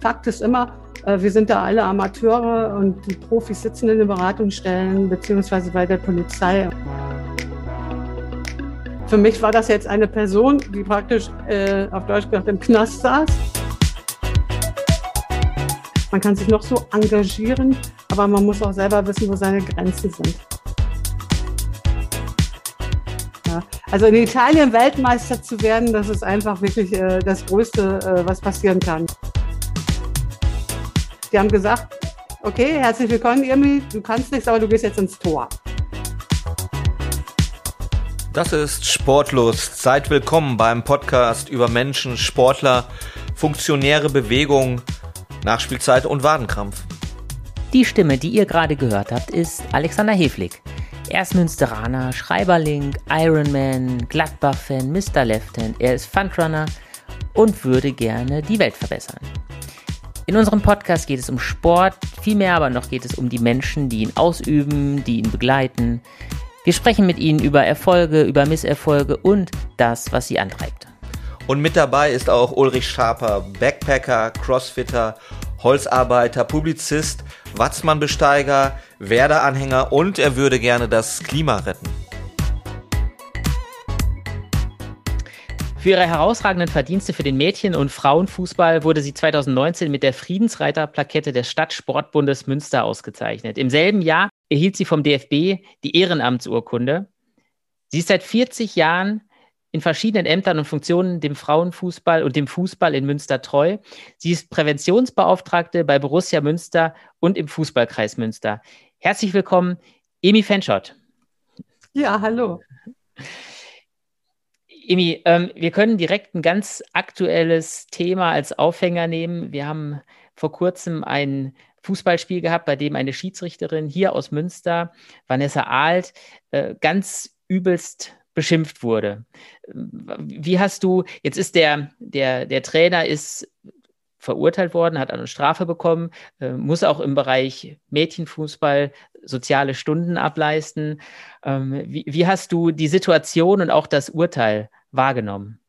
Fakt ist immer, äh, wir sind da alle Amateure und die Profis sitzen in den Beratungsstellen beziehungsweise bei der Polizei. Für mich war das jetzt eine Person, die praktisch äh, auf Deutsch gesagt im Knast saß. Man kann sich noch so engagieren, aber man muss auch selber wissen, wo seine Grenzen sind. Ja. Also in Italien Weltmeister zu werden, das ist einfach wirklich äh, das Größte, äh, was passieren kann. Die haben gesagt, okay, herzlich willkommen, Irmi, du kannst nichts, aber du gehst jetzt ins Tor. Das ist Sportlos. Seid willkommen beim Podcast über Menschen, Sportler, funktionäre Bewegung, Nachspielzeit und Wadenkrampf. Die Stimme, die ihr gerade gehört habt, ist Alexander Heflig. Er ist Münsteraner, Schreiberling, Ironman, Gladbach-Fan, Mr. Left-Hand. Er ist Fundrunner und würde gerne die Welt verbessern. In unserem Podcast geht es um Sport, vielmehr aber noch geht es um die Menschen, die ihn ausüben, die ihn begleiten. Wir sprechen mit ihnen über Erfolge, über Misserfolge und das, was sie antreibt. Und mit dabei ist auch Ulrich Schaper, Backpacker, Crossfitter, Holzarbeiter, Publizist, Watzmann-Besteiger, Werder-Anhänger und er würde gerne das Klima retten. Für ihre herausragenden Verdienste für den Mädchen- und Frauenfußball wurde sie 2019 mit der Friedensreiter-Plakette des Stadtsportbundes Münster ausgezeichnet. Im selben Jahr erhielt sie vom DFB die Ehrenamtsurkunde. Sie ist seit 40 Jahren in verschiedenen Ämtern und Funktionen dem Frauenfußball und dem Fußball in Münster treu. Sie ist Präventionsbeauftragte bei Borussia Münster und im Fußballkreis Münster. Herzlich willkommen, Emi Fenschott. Ja, hallo. Emi, ähm, wir können direkt ein ganz aktuelles Thema als Aufhänger nehmen. Wir haben vor kurzem ein Fußballspiel gehabt, bei dem eine Schiedsrichterin hier aus Münster, Vanessa Ahlt, äh, ganz übelst beschimpft wurde. Wie hast du, jetzt ist der, der, der Trainer ist verurteilt worden, hat eine Strafe bekommen, äh, muss auch im Bereich Mädchenfußball soziale Stunden ableisten. Ähm, wie, wie hast du die Situation und auch das Urteil wahrgenommen?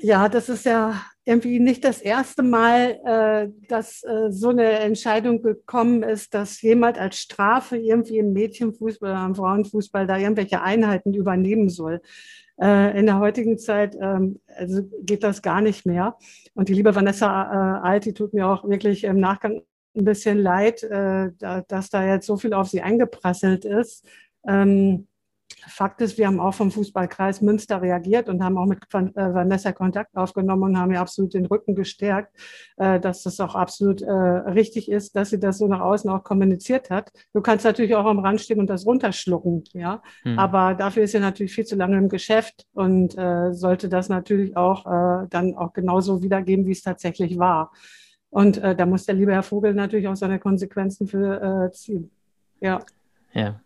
Ja, das ist ja irgendwie nicht das erste Mal, äh, dass äh, so eine Entscheidung gekommen ist, dass jemand als Strafe irgendwie im Mädchenfußball oder im Frauenfußball da irgendwelche Einheiten übernehmen soll. Äh, in der heutigen Zeit ähm, also geht das gar nicht mehr. Und die liebe Vanessa äh, Alti tut mir auch wirklich im Nachgang ein bisschen leid, äh, da, dass da jetzt so viel auf sie eingeprasselt ist. Ähm, Fakt ist, wir haben auch vom Fußballkreis Münster reagiert und haben auch mit äh, Vanessa Kontakt aufgenommen und haben ihr absolut den Rücken gestärkt, äh, dass das auch absolut äh, richtig ist, dass sie das so nach außen auch kommuniziert hat. Du kannst natürlich auch am Rand stehen und das runterschlucken, ja. Hm. Aber dafür ist sie natürlich viel zu lange im Geschäft und sollte das natürlich auch dann auch genauso wiedergeben, wie es tatsächlich war. Und da muss der liebe Herr Vogel natürlich auch seine Konsequenzen für ziehen. Ja. Ja.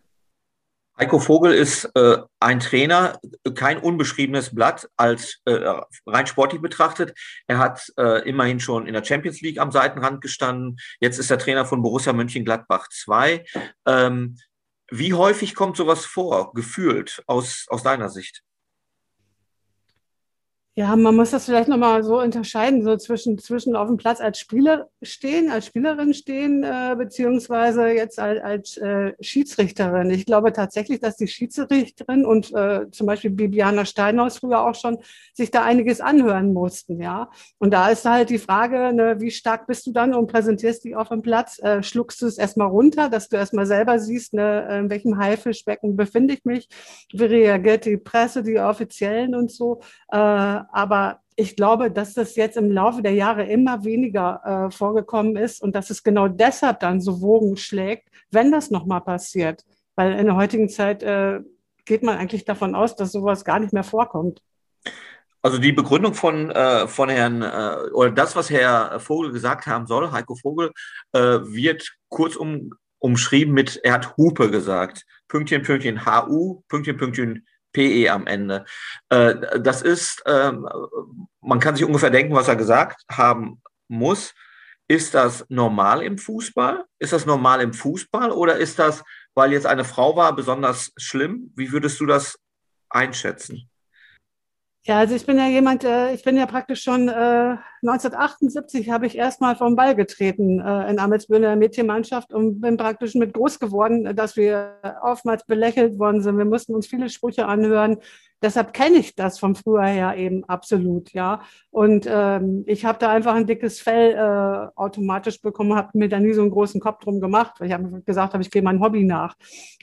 Heiko Vogel ist äh, ein Trainer, kein unbeschriebenes Blatt als äh, rein sportlich betrachtet. Er hat äh, immerhin schon in der Champions League am Seitenrand gestanden. Jetzt ist er Trainer von Borussia Mönchengladbach 2. Ähm, wie häufig kommt sowas vor, gefühlt aus, aus deiner Sicht? Ja, man muss das vielleicht nochmal so unterscheiden, so zwischen, zwischen auf dem Platz als Spieler stehen, als Spielerin stehen, äh, beziehungsweise jetzt als, als äh, Schiedsrichterin. Ich glaube tatsächlich, dass die Schiedsrichterin und äh, zum Beispiel Bibiana Steinhaus früher auch schon sich da einiges anhören mussten, ja. Und da ist halt die Frage, ne, wie stark bist du dann und präsentierst dich auf dem Platz? Äh, schluckst du es erstmal runter, dass du erstmal selber siehst, ne, in welchem Haifischbecken befinde ich mich? Wie reagiert die Presse, die Offiziellen und so? Äh, aber ich glaube, dass das jetzt im Laufe der Jahre immer weniger äh, vorgekommen ist und dass es genau deshalb dann so Wogen schlägt, wenn das nochmal passiert. Weil in der heutigen Zeit äh, geht man eigentlich davon aus, dass sowas gar nicht mehr vorkommt. Also die Begründung von, äh, von Herrn, äh, oder das, was Herr Vogel gesagt haben soll, Heiko Vogel, äh, wird kurzum umschrieben mit, er hat Hupe gesagt. Pünktchen, Pünktchen, HU, Pünktchen, Pünktchen, PE am Ende. Äh, das ist, ähm, man kann sich ungefähr denken, was er gesagt haben muss. Ist das normal im Fußball? Ist das normal im Fußball oder ist das, weil jetzt eine Frau war, besonders schlimm? Wie würdest du das einschätzen? Ja, also ich bin ja jemand, äh, ich bin ja praktisch schon äh, 1978 habe ich erstmal vom Ball getreten äh, in Amelsbühne der Mädchenmannschaft und bin praktisch mit groß geworden, dass wir oftmals belächelt worden sind. Wir mussten uns viele Sprüche anhören. Deshalb kenne ich das von früher her eben absolut, ja. Und ähm, ich habe da einfach ein dickes Fell äh, automatisch bekommen, habe mir da nie so einen großen Kopf drum gemacht, weil ich habe gesagt habe, ich gehe mein Hobby nach.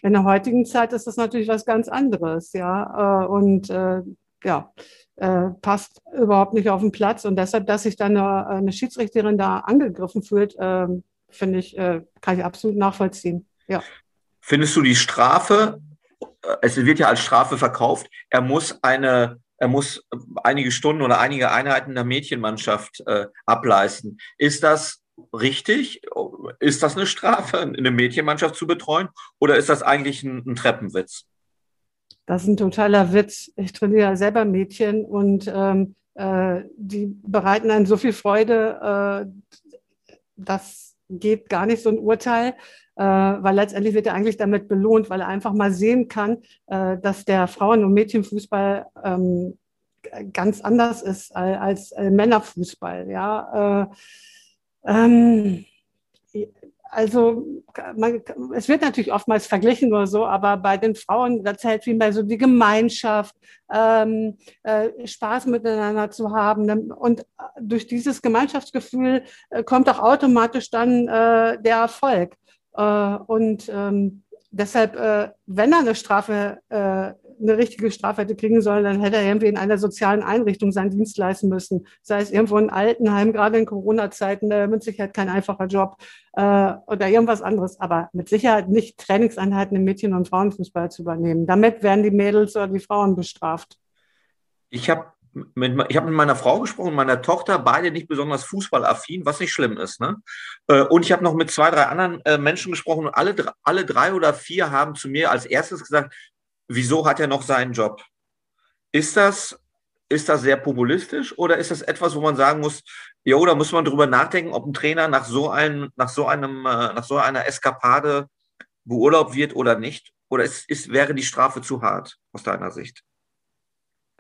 In der heutigen Zeit ist das natürlich was ganz anderes, ja. Äh, und äh, ja, äh, passt überhaupt nicht auf den Platz. Und deshalb, dass sich dann eine, eine Schiedsrichterin da angegriffen fühlt, äh, finde ich, äh, kann ich absolut nachvollziehen. Ja. Findest du die Strafe, äh, es wird ja als Strafe verkauft, er muss eine er muss einige Stunden oder einige Einheiten der Mädchenmannschaft äh, ableisten. Ist das richtig? Ist das eine Strafe, eine Mädchenmannschaft zu betreuen? Oder ist das eigentlich ein, ein Treppenwitz? Das ist ein totaler Witz. Ich trainiere selber Mädchen und ähm, äh, die bereiten einen so viel Freude, äh, das geht gar nicht so ein Urteil, äh, weil letztendlich wird er eigentlich damit belohnt, weil er einfach mal sehen kann, äh, dass der Frauen- und Mädchenfußball ähm, ganz anders ist als, als Männerfußball. Ja. Äh, ähm, also man, es wird natürlich oftmals verglichen oder so, aber bei den Frauen, da zählt vielmehr so die Gemeinschaft, ähm, äh, Spaß miteinander zu haben. Und durch dieses Gemeinschaftsgefühl äh, kommt auch automatisch dann äh, der Erfolg. Äh, und ähm, deshalb, äh, wenn er eine Strafe, äh, eine richtige Strafe hätte kriegen sollen, dann hätte er irgendwie in einer sozialen Einrichtung seinen Dienst leisten müssen. Sei es irgendwo in Altenheim, gerade in Corona-Zeiten, mit Sicherheit kein einfacher Job äh, oder irgendwas anderes, aber mit Sicherheit nicht Trainingseinheiten im Mädchen- und Frauenfußball zu übernehmen. Damit werden die Mädels oder die Frauen bestraft. Ich habe mit, ich habe mit meiner Frau gesprochen, meiner Tochter, beide nicht besonders fußballaffin, was nicht schlimm ist. Ne? Äh, und ich habe noch mit zwei, drei anderen äh, Menschen gesprochen und alle, alle drei oder vier haben zu mir als erstes gesagt, wieso hat er noch seinen Job? Ist das, ist das sehr populistisch oder ist das etwas, wo man sagen muss, ja, da muss man drüber nachdenken, ob ein Trainer nach so einem, nach so einem, äh, nach so einer Eskapade beurlaubt wird oder nicht? Oder ist, ist, wäre die Strafe zu hart aus deiner Sicht?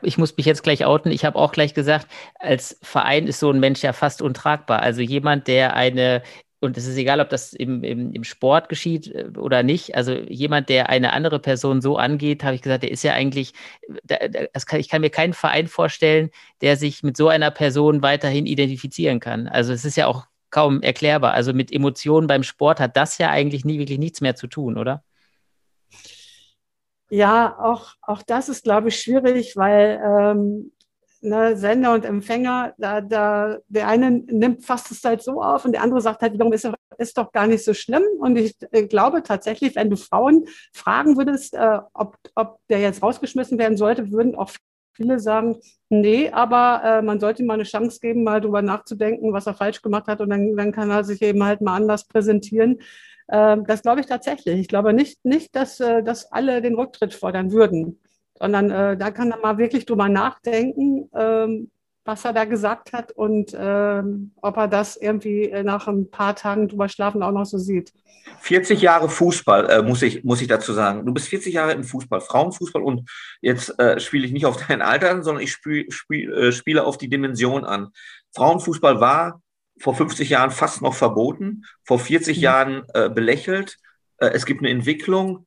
ich muss mich jetzt gleich outen. Ich habe auch gleich gesagt, als Verein ist so ein Mensch ja fast untragbar. Also jemand, der eine und es ist egal, ob das im, im, im Sport geschieht äh, oder nicht. Also jemand, der eine andere Person so angeht, habe ich gesagt, der ist ja eigentlich, kann, ich kann mir keinen Verein vorstellen, der sich mit so einer Person weiterhin identifizieren kann. Also es ist ja auch kaum erklärbar. Also mit Emotionen beim Sport hat das ja eigentlich nie wirklich nichts mehr zu tun, oder? Ja, auch, auch das ist, glaube ich, schwierig, weil ähm, ne, Sender und Empfänger, da, da, der eine nimmt fast es halt so auf und der andere sagt halt ist, ist doch gar nicht so schlimm. Und ich äh, glaube tatsächlich, wenn du Frauen fragen würdest, äh, ob, ob der jetzt rausgeschmissen werden sollte, würden auch viele sagen, nee, aber äh, man sollte ihm mal eine Chance geben, mal drüber nachzudenken, was er falsch gemacht hat und dann, dann kann er sich eben halt mal anders präsentieren. Ähm, das glaube ich tatsächlich. Ich glaube nicht, nicht dass, äh, dass alle den Rücktritt fordern würden, sondern äh, da kann er mal wirklich drüber nachdenken, ähm, was er da gesagt hat und ähm, ob er das irgendwie nach ein paar Tagen drüber schlafen auch noch so sieht. 40 Jahre Fußball, äh, muss, ich, muss ich dazu sagen. Du bist 40 Jahre im Fußball, Frauenfußball und jetzt äh, spiele ich nicht auf dein Alter an, sondern ich spiel, spiel, äh, spiele auf die Dimension an. Frauenfußball war vor 50 Jahren fast noch verboten, vor 40 mhm. Jahren äh, belächelt. Äh, es gibt eine Entwicklung.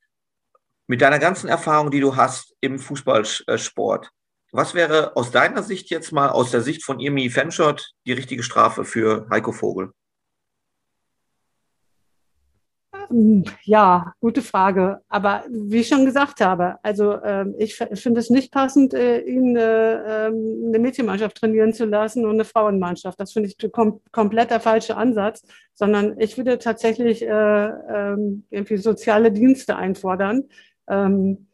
Mit deiner ganzen Erfahrung, die du hast im Fußballsport, was wäre aus deiner Sicht jetzt mal, aus der Sicht von Irmi Fenschott, die richtige Strafe für Heiko Vogel? Ähm, ja, gute Frage. Aber wie ich schon gesagt habe, also ähm, ich finde es nicht passend, äh, ihn äh, ähm, eine Mädchenmannschaft trainieren zu lassen und eine Frauenmannschaft. Das finde ich kom komplett der falsche Ansatz, sondern ich würde tatsächlich äh, irgendwie soziale Dienste einfordern. Ähm,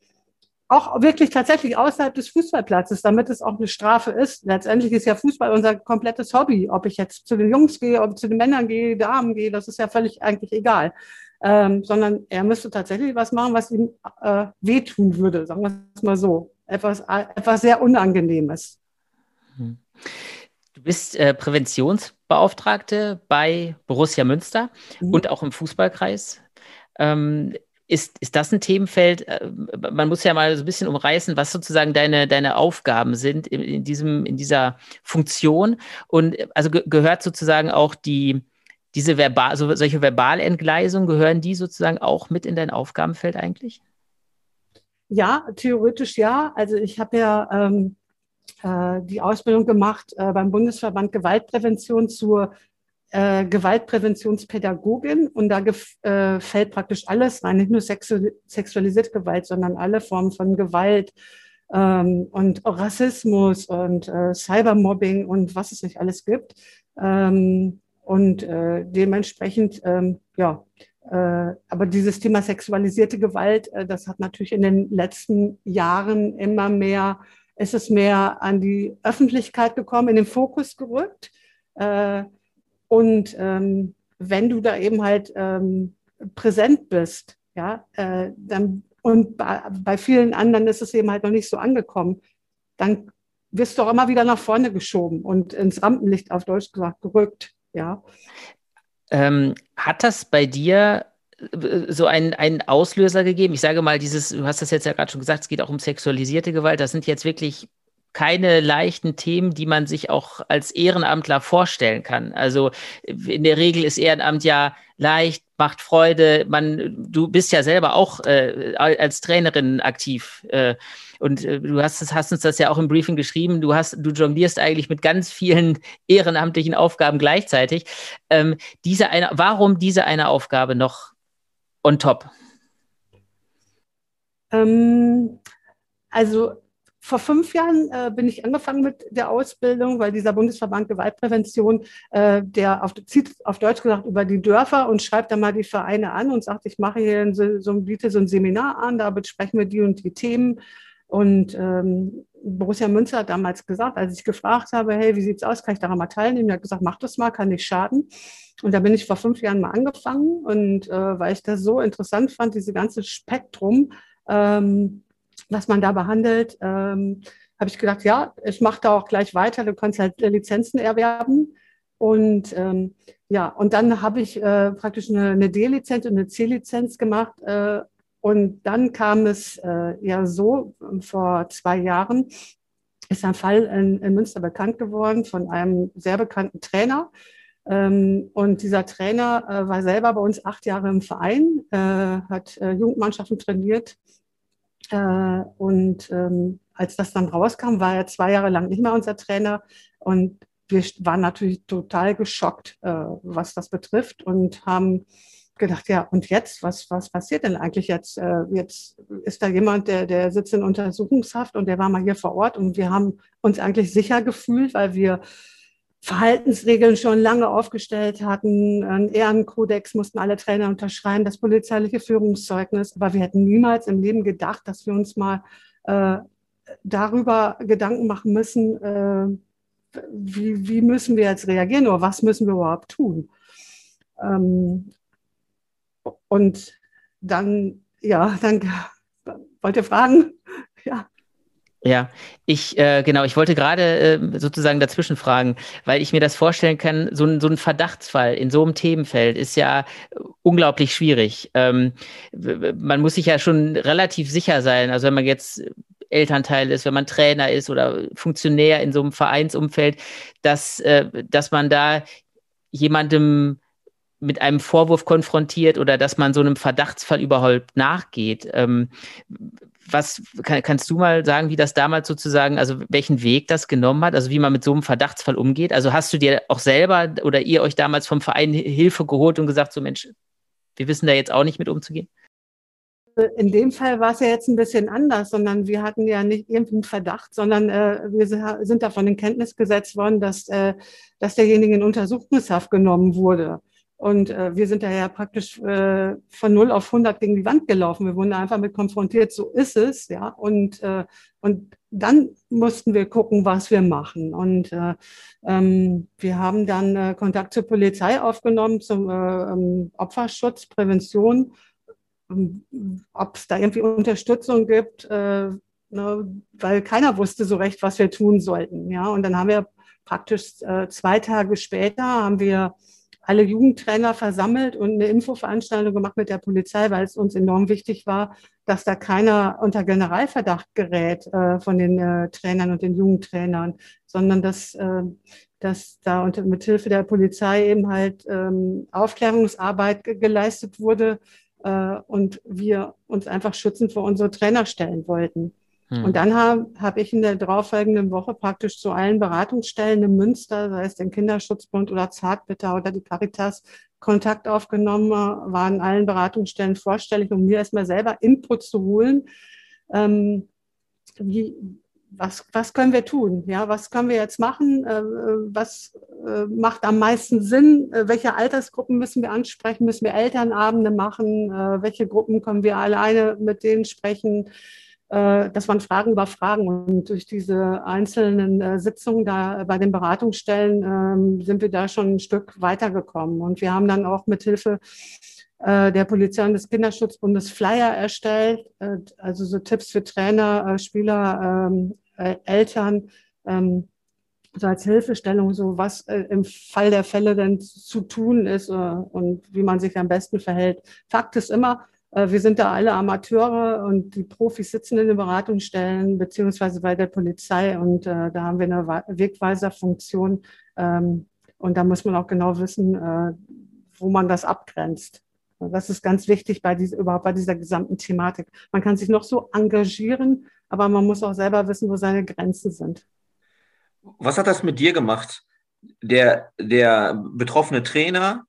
auch wirklich tatsächlich außerhalb des Fußballplatzes, damit es auch eine Strafe ist. Letztendlich ist ja Fußball unser komplettes Hobby. Ob ich jetzt zu den Jungs gehe, ob ich zu den Männern gehe, Damen gehe, das ist ja völlig eigentlich egal ähm, sondern er müsste tatsächlich was machen, was ihm äh, wehtun würde, sagen wir es mal so. Etwas, etwas sehr Unangenehmes. Hm. Du bist äh, Präventionsbeauftragte bei Borussia Münster mhm. und auch im Fußballkreis. Ähm, ist, ist das ein Themenfeld? Äh, man muss ja mal so ein bisschen umreißen, was sozusagen deine, deine Aufgaben sind in, in diesem, in dieser Funktion. Und also ge gehört sozusagen auch die, diese verbal, so, solche Verbalentgleisungen, gehören die sozusagen auch mit in dein Aufgabenfeld eigentlich? Ja, theoretisch ja. Also ich habe ja ähm, äh, die Ausbildung gemacht äh, beim Bundesverband Gewaltprävention zur äh, Gewaltpräventionspädagogin und da äh, fällt praktisch alles rein, nicht nur sexu sexualisierte Gewalt, sondern alle Formen von Gewalt ähm, und Rassismus und äh, Cybermobbing und was es nicht alles gibt. Ähm, und äh, dementsprechend, ähm, ja, äh, aber dieses Thema sexualisierte Gewalt, äh, das hat natürlich in den letzten Jahren immer mehr, ist es mehr an die Öffentlichkeit gekommen, in den Fokus gerückt. Äh, und ähm, wenn du da eben halt ähm, präsent bist, ja, äh, dann und bei, bei, vielen anderen ist es eben halt noch nicht so angekommen, dann wirst du auch immer wieder nach vorne geschoben und ins Rampenlicht auf Deutsch gesagt gerückt, ja. Ähm, hat das bei dir äh, so einen, einen Auslöser gegeben? Ich sage mal, dieses, du hast das jetzt ja gerade schon gesagt, es geht auch um sexualisierte Gewalt. Das sind jetzt wirklich keine leichten Themen, die man sich auch als Ehrenamtler vorstellen kann. Also in der Regel ist Ehrenamt ja leicht, macht Freude. Man, du bist ja selber auch äh, als Trainerin aktiv. Äh, und äh, du hast, hast, uns das ja auch im Briefing geschrieben. Du hast, du jonglierst eigentlich mit ganz vielen ehrenamtlichen Aufgaben gleichzeitig. Ähm, diese eine, warum diese eine Aufgabe noch on top? Ähm, also vor fünf Jahren äh, bin ich angefangen mit der Ausbildung, weil dieser Bundesverband Gewaltprävention, äh, der auf, zieht auf Deutsch gesagt über die Dörfer und schreibt dann mal die Vereine an und sagt, ich mache hier so, so, biete so ein Seminar an, da besprechen wir die und die Themen. Und ähm, Borussia Münster hat damals gesagt, als ich gefragt habe, hey, wie sieht's aus, kann ich daran mal teilnehmen? Er hat gesagt, mach das mal, kann nicht schaden. Und da bin ich vor fünf Jahren mal angefangen und äh, weil ich das so interessant fand, diese ganze Spektrum, ähm, was man da behandelt, ähm, habe ich gedacht, ja, ich mache da auch gleich weiter. Du kannst halt Lizenzen erwerben. Und ähm, ja, und dann habe ich äh, praktisch eine, eine D-Lizenz und eine C-Lizenz gemacht. Äh, und dann kam es äh, ja so, vor zwei Jahren ist ein Fall in, in Münster bekannt geworden von einem sehr bekannten Trainer. Ähm, und dieser Trainer äh, war selber bei uns acht Jahre im Verein, äh, hat äh, Jugendmannschaften trainiert und ähm, als das dann rauskam, war er zwei Jahre lang nicht mehr unser Trainer. Und wir waren natürlich total geschockt, äh, was das betrifft und haben gedacht, ja, und jetzt, was, was passiert denn eigentlich jetzt? Äh, jetzt ist da jemand, der, der sitzt in Untersuchungshaft und der war mal hier vor Ort und wir haben uns eigentlich sicher gefühlt, weil wir Verhaltensregeln schon lange aufgestellt hatten. Ein Ehrenkodex mussten alle Trainer unterschreiben, das polizeiliche Führungszeugnis. Aber wir hätten niemals im Leben gedacht, dass wir uns mal äh, darüber Gedanken machen müssen, äh, wie, wie, müssen wir jetzt reagieren oder was müssen wir überhaupt tun. Ähm, und dann, ja, dann wollt ihr fragen? Ja. Ja, ich, äh, genau, ich wollte gerade äh, sozusagen dazwischen fragen, weil ich mir das vorstellen kann, so ein, so ein Verdachtsfall in so einem Themenfeld ist ja unglaublich schwierig. Ähm, man muss sich ja schon relativ sicher sein, also wenn man jetzt Elternteil ist, wenn man Trainer ist oder Funktionär in so einem Vereinsumfeld, dass, äh, dass man da jemandem mit einem Vorwurf konfrontiert oder dass man so einem Verdachtsfall überhaupt nachgeht. Ähm, was kann, kannst du mal sagen, wie das damals sozusagen, also welchen Weg das genommen hat, also wie man mit so einem Verdachtsfall umgeht? Also hast du dir auch selber oder ihr euch damals vom Verein Hilfe geholt und gesagt, so Mensch, wir wissen da jetzt auch nicht mit umzugehen? In dem Fall war es ja jetzt ein bisschen anders, sondern wir hatten ja nicht irgendeinen Verdacht, sondern äh, wir sind davon in Kenntnis gesetzt worden, dass, äh, dass derjenige in Untersuchungshaft genommen wurde. Und äh, wir sind daher praktisch äh, von 0 auf 100 gegen die Wand gelaufen. Wir wurden einfach mit konfrontiert, so ist es. ja. Und, äh, und dann mussten wir gucken, was wir machen. Und äh, ähm, wir haben dann äh, Kontakt zur Polizei aufgenommen, zum äh, ähm, Opferschutz, Prävention, ähm, ob es da irgendwie Unterstützung gibt, äh, ne, weil keiner wusste so recht, was wir tun sollten. Ja. Und dann haben wir praktisch äh, zwei Tage später haben wir alle Jugendtrainer versammelt und eine Infoveranstaltung gemacht mit der Polizei, weil es uns enorm wichtig war, dass da keiner unter Generalverdacht gerät äh, von den äh, Trainern und den Jugendtrainern, sondern dass, äh, dass da unter, mit Hilfe der Polizei eben halt ähm, Aufklärungsarbeit geleistet wurde äh, und wir uns einfach schützend vor unsere Trainer stellen wollten. Hm. Und dann habe hab ich in der darauffolgenden Woche praktisch zu allen Beratungsstellen in Münster, sei es den Kinderschutzbund oder Zartbitter oder die Caritas, Kontakt aufgenommen, waren allen Beratungsstellen vorstellig, um mir erstmal selber Input zu holen. Ähm, wie, was, was können wir tun? Ja, was können wir jetzt machen? Äh, was äh, macht am meisten Sinn? Äh, welche Altersgruppen müssen wir ansprechen? Müssen wir Elternabende machen? Äh, welche Gruppen können wir alleine mit denen sprechen? Äh, das waren Fragen über Fragen. Und durch diese einzelnen äh, Sitzungen da bei den Beratungsstellen ähm, sind wir da schon ein Stück weitergekommen. Und wir haben dann auch mit Hilfe äh, der Polizei und des Kinderschutzbundes Flyer erstellt, also so Tipps für Trainer, Spieler, ähm, Eltern, ähm, so als Hilfestellung, so was im Fall der Fälle denn zu tun ist und wie man sich am besten verhält. Fakt ist immer, äh, wir sind da alle Amateure und die Profis sitzen in den Beratungsstellen beziehungsweise bei der Polizei und äh, da haben wir eine Wegweiserfunktion ähm, und da muss man auch genau wissen, äh, wo man das abgrenzt. Das ist ganz wichtig bei dieser, überhaupt bei dieser gesamten Thematik. Man kann sich noch so engagieren, aber man muss auch selber wissen, wo seine Grenzen sind. Was hat das mit dir gemacht? Der, der betroffene Trainer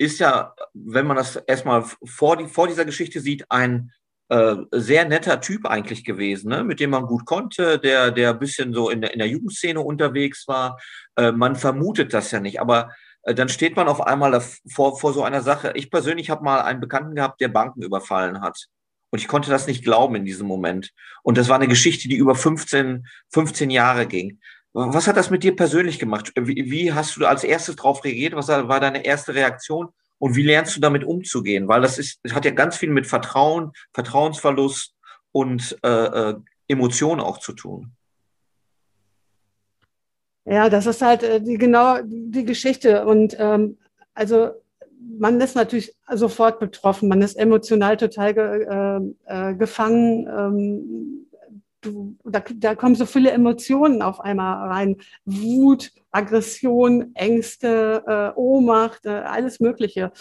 ist ja, wenn man das erstmal vor, die, vor dieser Geschichte sieht, ein äh, sehr netter Typ eigentlich gewesen, ne? mit dem man gut konnte, der, der ein bisschen so in der, in der Jugendszene unterwegs war. Äh, man vermutet das ja nicht, aber äh, dann steht man auf einmal vor, vor so einer Sache. Ich persönlich habe mal einen Bekannten gehabt, der Banken überfallen hat. Und ich konnte das nicht glauben in diesem Moment. Und das war eine Geschichte, die über 15, 15 Jahre ging. Was hat das mit dir persönlich gemacht? Wie, wie hast du als erstes darauf reagiert? Was war deine erste Reaktion? Und wie lernst du damit umzugehen? Weil das ist, das hat ja ganz viel mit Vertrauen, Vertrauensverlust und äh, äh, Emotionen auch zu tun. Ja, das ist halt äh, die genau die Geschichte. Und ähm, also man ist natürlich sofort betroffen, man ist emotional total ge, äh, äh gefangen. Ähm, du, da, da kommen so viele Emotionen auf einmal rein. Wut, Aggression, Ängste, äh, Ohnmacht, äh, alles Mögliche.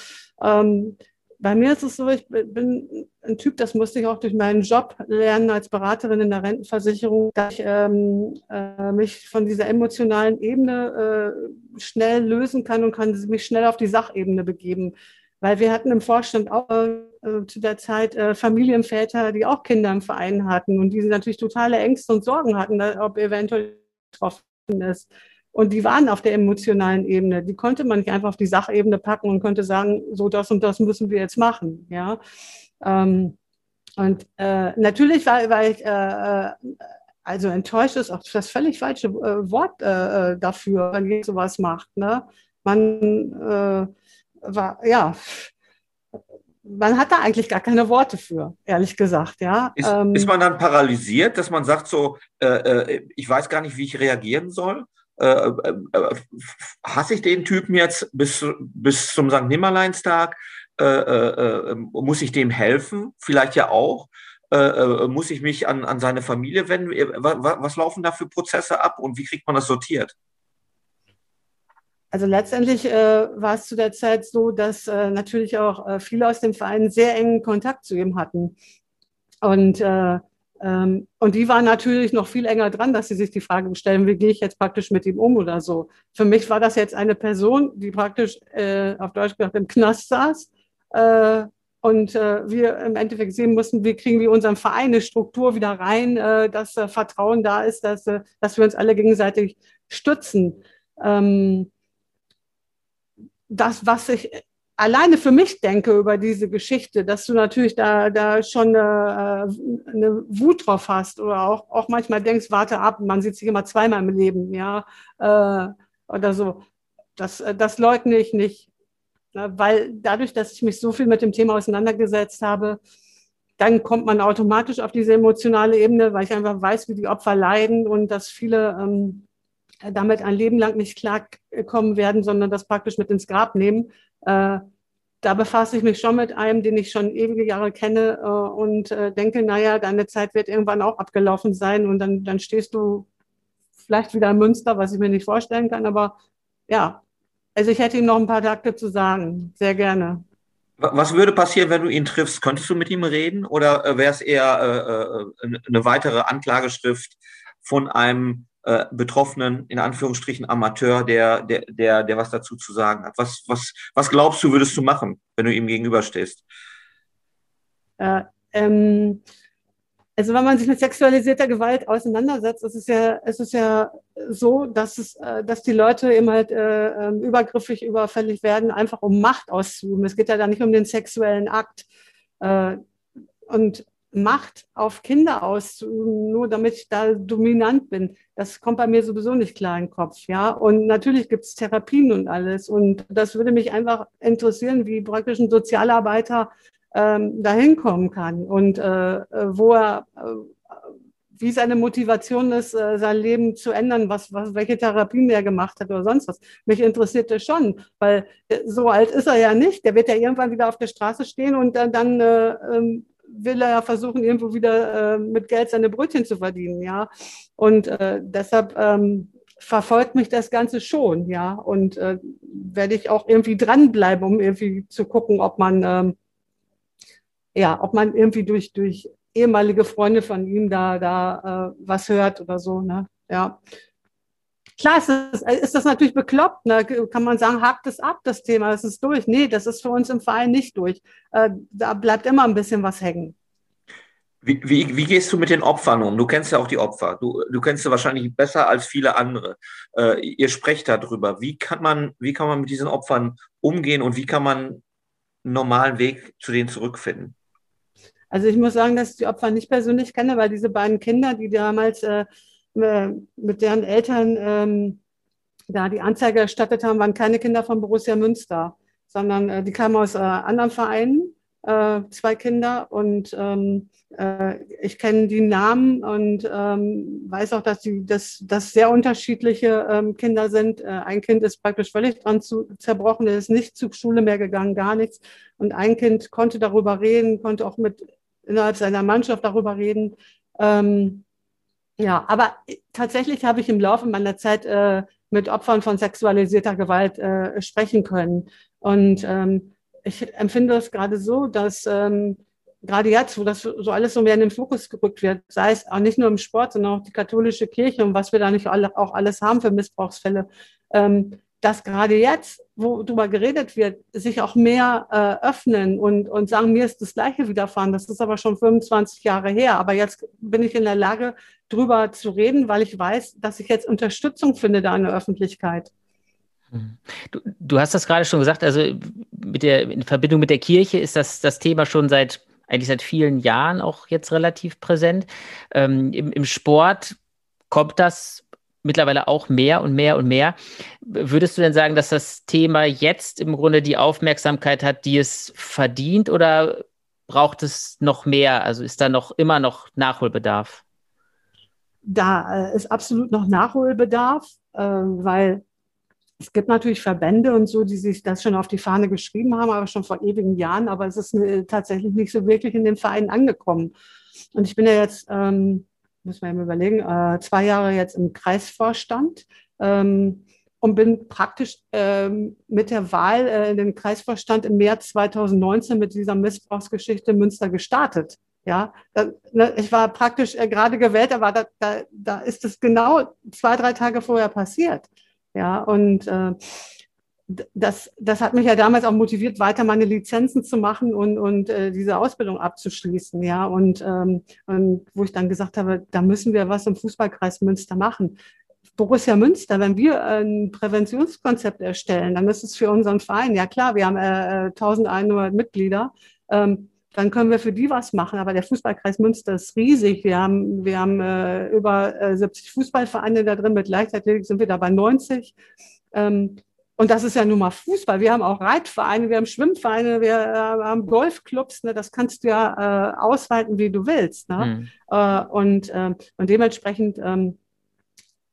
Ähm, bei mir ist es so, ich bin ein Typ, das musste ich auch durch meinen Job lernen als Beraterin in der Rentenversicherung, dass ich ähm, äh, mich von dieser emotionalen Ebene äh, schnell lösen kann und kann mich schnell auf die Sachebene begeben. Weil wir hatten im Vorstand auch äh, zu der Zeit äh, Familienväter, die auch Kinder im Verein hatten und die natürlich totale Ängste und Sorgen hatten, ob eventuell betroffen ist. Und die waren auf der emotionalen Ebene. Die konnte man nicht einfach auf die Sachebene packen und konnte sagen, so das und das müssen wir jetzt machen. Ja. Ähm, und äh, natürlich war, war ich äh, äh also enttäuscht ist auch das völlig falsche äh, Wort äh, äh dafür, wenn man sowas macht. Ne? Man war, ja, man hat da eigentlich gar keine Worte für, ehrlich gesagt. Ja. Ist, ähm, ist man dann paralysiert, dass man sagt so, äh, äh, ich weiß gar nicht, wie ich reagieren soll? Äh, äh, äh hasse ich den Typen jetzt bis, bis zum St. Nimmerleinstag? Äh, äh, muss ich dem helfen? Vielleicht ja auch. muss ich mich an, an seine Familie wenden? Was, was laufen da für Prozesse ab und wie kriegt man das sortiert? Also letztendlich äh, war es zu der Zeit so, dass äh, natürlich auch äh, viele aus dem Verein sehr engen Kontakt zu ihm hatten. Und, äh, ähm, und die waren natürlich noch viel enger dran, dass sie sich die Frage stellen, wie gehe ich jetzt praktisch mit ihm um oder so. Für mich war das jetzt eine Person, die praktisch äh, auf Deutsch gesagt im Knast saß. Äh, und äh, wir im Endeffekt sehen mussten, wie kriegen wir unseren Verein eine Struktur wieder rein, äh, dass äh, Vertrauen da ist, dass, äh, dass wir uns alle gegenseitig stützen. Ähm, das, was ich alleine für mich denke über diese Geschichte, dass du natürlich da, da schon eine, äh, eine Wut drauf hast oder auch, auch manchmal denkst, warte ab, man sieht sich immer zweimal im Leben, ja, äh, oder so. Das, äh, das leugne ich nicht. Ja, weil dadurch, dass ich mich so viel mit dem Thema auseinandergesetzt habe, dann kommt man automatisch auf diese emotionale Ebene, weil ich einfach weiß, wie die Opfer leiden und dass viele ähm, damit ein Leben lang nicht klarkommen werden, sondern das praktisch mit ins Grab nehmen. Äh, da befasse ich mich schon mit einem, den ich schon ewige Jahre kenne äh, und äh, denke, naja, deine Zeit wird irgendwann auch abgelaufen sein und dann, dann stehst du vielleicht wieder in Münster, was ich mir nicht vorstellen kann, aber ja, also ich hätte ihm noch ein paar Takte zu sagen, sehr gerne. Was würde passieren, wenn du ihn triffst? Könntest du mit ihm reden oder wäre es eher eine weitere Anklageschrift von einem äh, betroffenen, in Anführungsstrichen, Amateur, der, der, der, der was dazu zu sagen hat? Was, was, was glaubst du, würdest du machen, wenn du ihm gegenüberstehst? Äh, ähm, also wenn man sich mit sexualisierter Gewalt auseinandersetzt, ist es ja, ist ja so, dass, es, äh, dass die Leute eben halt äh, ähm, übergriffig, überfällig werden, einfach um Macht auszuüben. Es geht ja da nicht um den sexuellen Akt. Äh, und Macht auf Kinder auszuüben, nur damit ich da dominant bin, das kommt bei mir sowieso nicht klar in den Kopf. Ja? Und natürlich gibt es Therapien und alles. Und das würde mich einfach interessieren, wie praktisch ein Sozialarbeiter ähm, dahin kommen kann und äh, wo er, äh, wie seine Motivation ist, äh, sein Leben zu ändern, was, was, welche Therapien er gemacht hat oder sonst was. Mich interessiert das schon, weil äh, so alt ist er ja nicht. Der wird ja irgendwann wieder auf der Straße stehen und äh, dann äh, ähm, will er ja versuchen, irgendwo wieder äh, mit Geld seine Brötchen zu verdienen, ja. Und äh, deshalb ähm, verfolgt mich das Ganze schon, ja. Und äh, werde ich auch irgendwie dranbleiben, um irgendwie zu gucken, ob man ähm, ja, ob man irgendwie durch, durch ehemalige Freunde von ihm da, da äh, was hört oder so. Ne? Ja. Klar ist das, ist das natürlich bekloppt. Ne? Kann man sagen, hakt es ab, das Thema, das ist durch. Nee, das ist für uns im Verein nicht durch. Äh, da bleibt immer ein bisschen was hängen. Wie, wie, wie, gehst du mit den Opfern um? Du kennst ja auch die Opfer. Du, du kennst sie wahrscheinlich besser als viele andere. Äh, ihr sprecht darüber. Wie kann, man, wie kann man mit diesen Opfern umgehen und wie kann man einen normalen Weg zu denen zurückfinden? Also ich muss sagen, dass ich die Opfer nicht persönlich kenne, weil diese beiden Kinder, die damals äh, äh, mit deren Eltern ähm, da die Anzeige erstattet haben, waren keine Kinder von Borussia Münster, sondern äh, die kamen aus äh, anderen Vereinen, äh, zwei Kinder. Und ähm, äh, ich kenne die Namen und ähm, weiß auch, dass dass, dass sehr unterschiedliche ähm, Kinder sind. Äh, ein Kind ist praktisch völlig dran zu, zerbrochen, der ist nicht zur Schule mehr gegangen, gar nichts. Und ein Kind konnte darüber reden, konnte auch mit innerhalb seiner Mannschaft darüber reden. Ähm, ja, aber tatsächlich habe ich im Laufe meiner Zeit äh, mit Opfern von sexualisierter Gewalt äh, sprechen können. Und ähm, ich empfinde es gerade so, dass ähm, gerade jetzt, wo das so alles so mehr in den Fokus gerückt wird, sei es auch nicht nur im Sport, sondern auch die katholische Kirche und was wir da nicht alle, auch alles haben für Missbrauchsfälle, ähm, dass gerade jetzt, wo darüber geredet wird, sich auch mehr äh, öffnen und, und sagen, mir ist das Gleiche widerfahren. Das ist aber schon 25 Jahre her. Aber jetzt bin ich in der Lage, darüber zu reden, weil ich weiß, dass ich jetzt Unterstützung finde da in der Öffentlichkeit. Hm. Du, du hast das gerade schon gesagt, also mit der, in Verbindung mit der Kirche ist das, das Thema schon seit eigentlich seit vielen Jahren auch jetzt relativ präsent. Ähm, im, Im Sport kommt das mittlerweile auch mehr und mehr und mehr. Würdest du denn sagen, dass das Thema jetzt im Grunde die Aufmerksamkeit hat, die es verdient oder braucht es noch mehr? Also ist da noch immer noch Nachholbedarf? Da äh, ist absolut noch Nachholbedarf, äh, weil es gibt natürlich Verbände und so, die sich das schon auf die Fahne geschrieben haben, aber schon vor ewigen Jahren, aber es ist äh, tatsächlich nicht so wirklich in den Vereinen angekommen. Und ich bin ja jetzt ähm, muss man eben überlegen, äh, zwei Jahre jetzt im Kreisvorstand ähm, und bin praktisch ähm, mit der Wahl äh, in den Kreisvorstand im März 2019 mit dieser Missbrauchsgeschichte Münster gestartet. Ja, da, ne, ich war praktisch äh, gerade gewählt, aber da, da, da ist es genau zwei, drei Tage vorher passiert. Ja, und äh, das, das hat mich ja damals auch motiviert, weiter meine Lizenzen zu machen und, und äh, diese Ausbildung abzuschließen. Ja, und, ähm, und wo ich dann gesagt habe, da müssen wir was im Fußballkreis Münster machen. Borussia Münster, wenn wir ein Präventionskonzept erstellen, dann ist es für unseren Verein, ja klar, wir haben äh, 1100 Mitglieder, ähm, dann können wir für die was machen. Aber der Fußballkreis Münster ist riesig. Wir haben, wir haben äh, über äh, 70 Fußballvereine da drin. Mit Leichtathletik sind wir da bei 90. Ähm, und das ist ja nun mal Fußball. Wir haben auch Reitvereine, wir haben Schwimmvereine, wir äh, haben Golfclubs. Ne? Das kannst du ja äh, ausweiten, wie du willst. Ne? Mhm. Äh, und, äh, und dementsprechend ähm,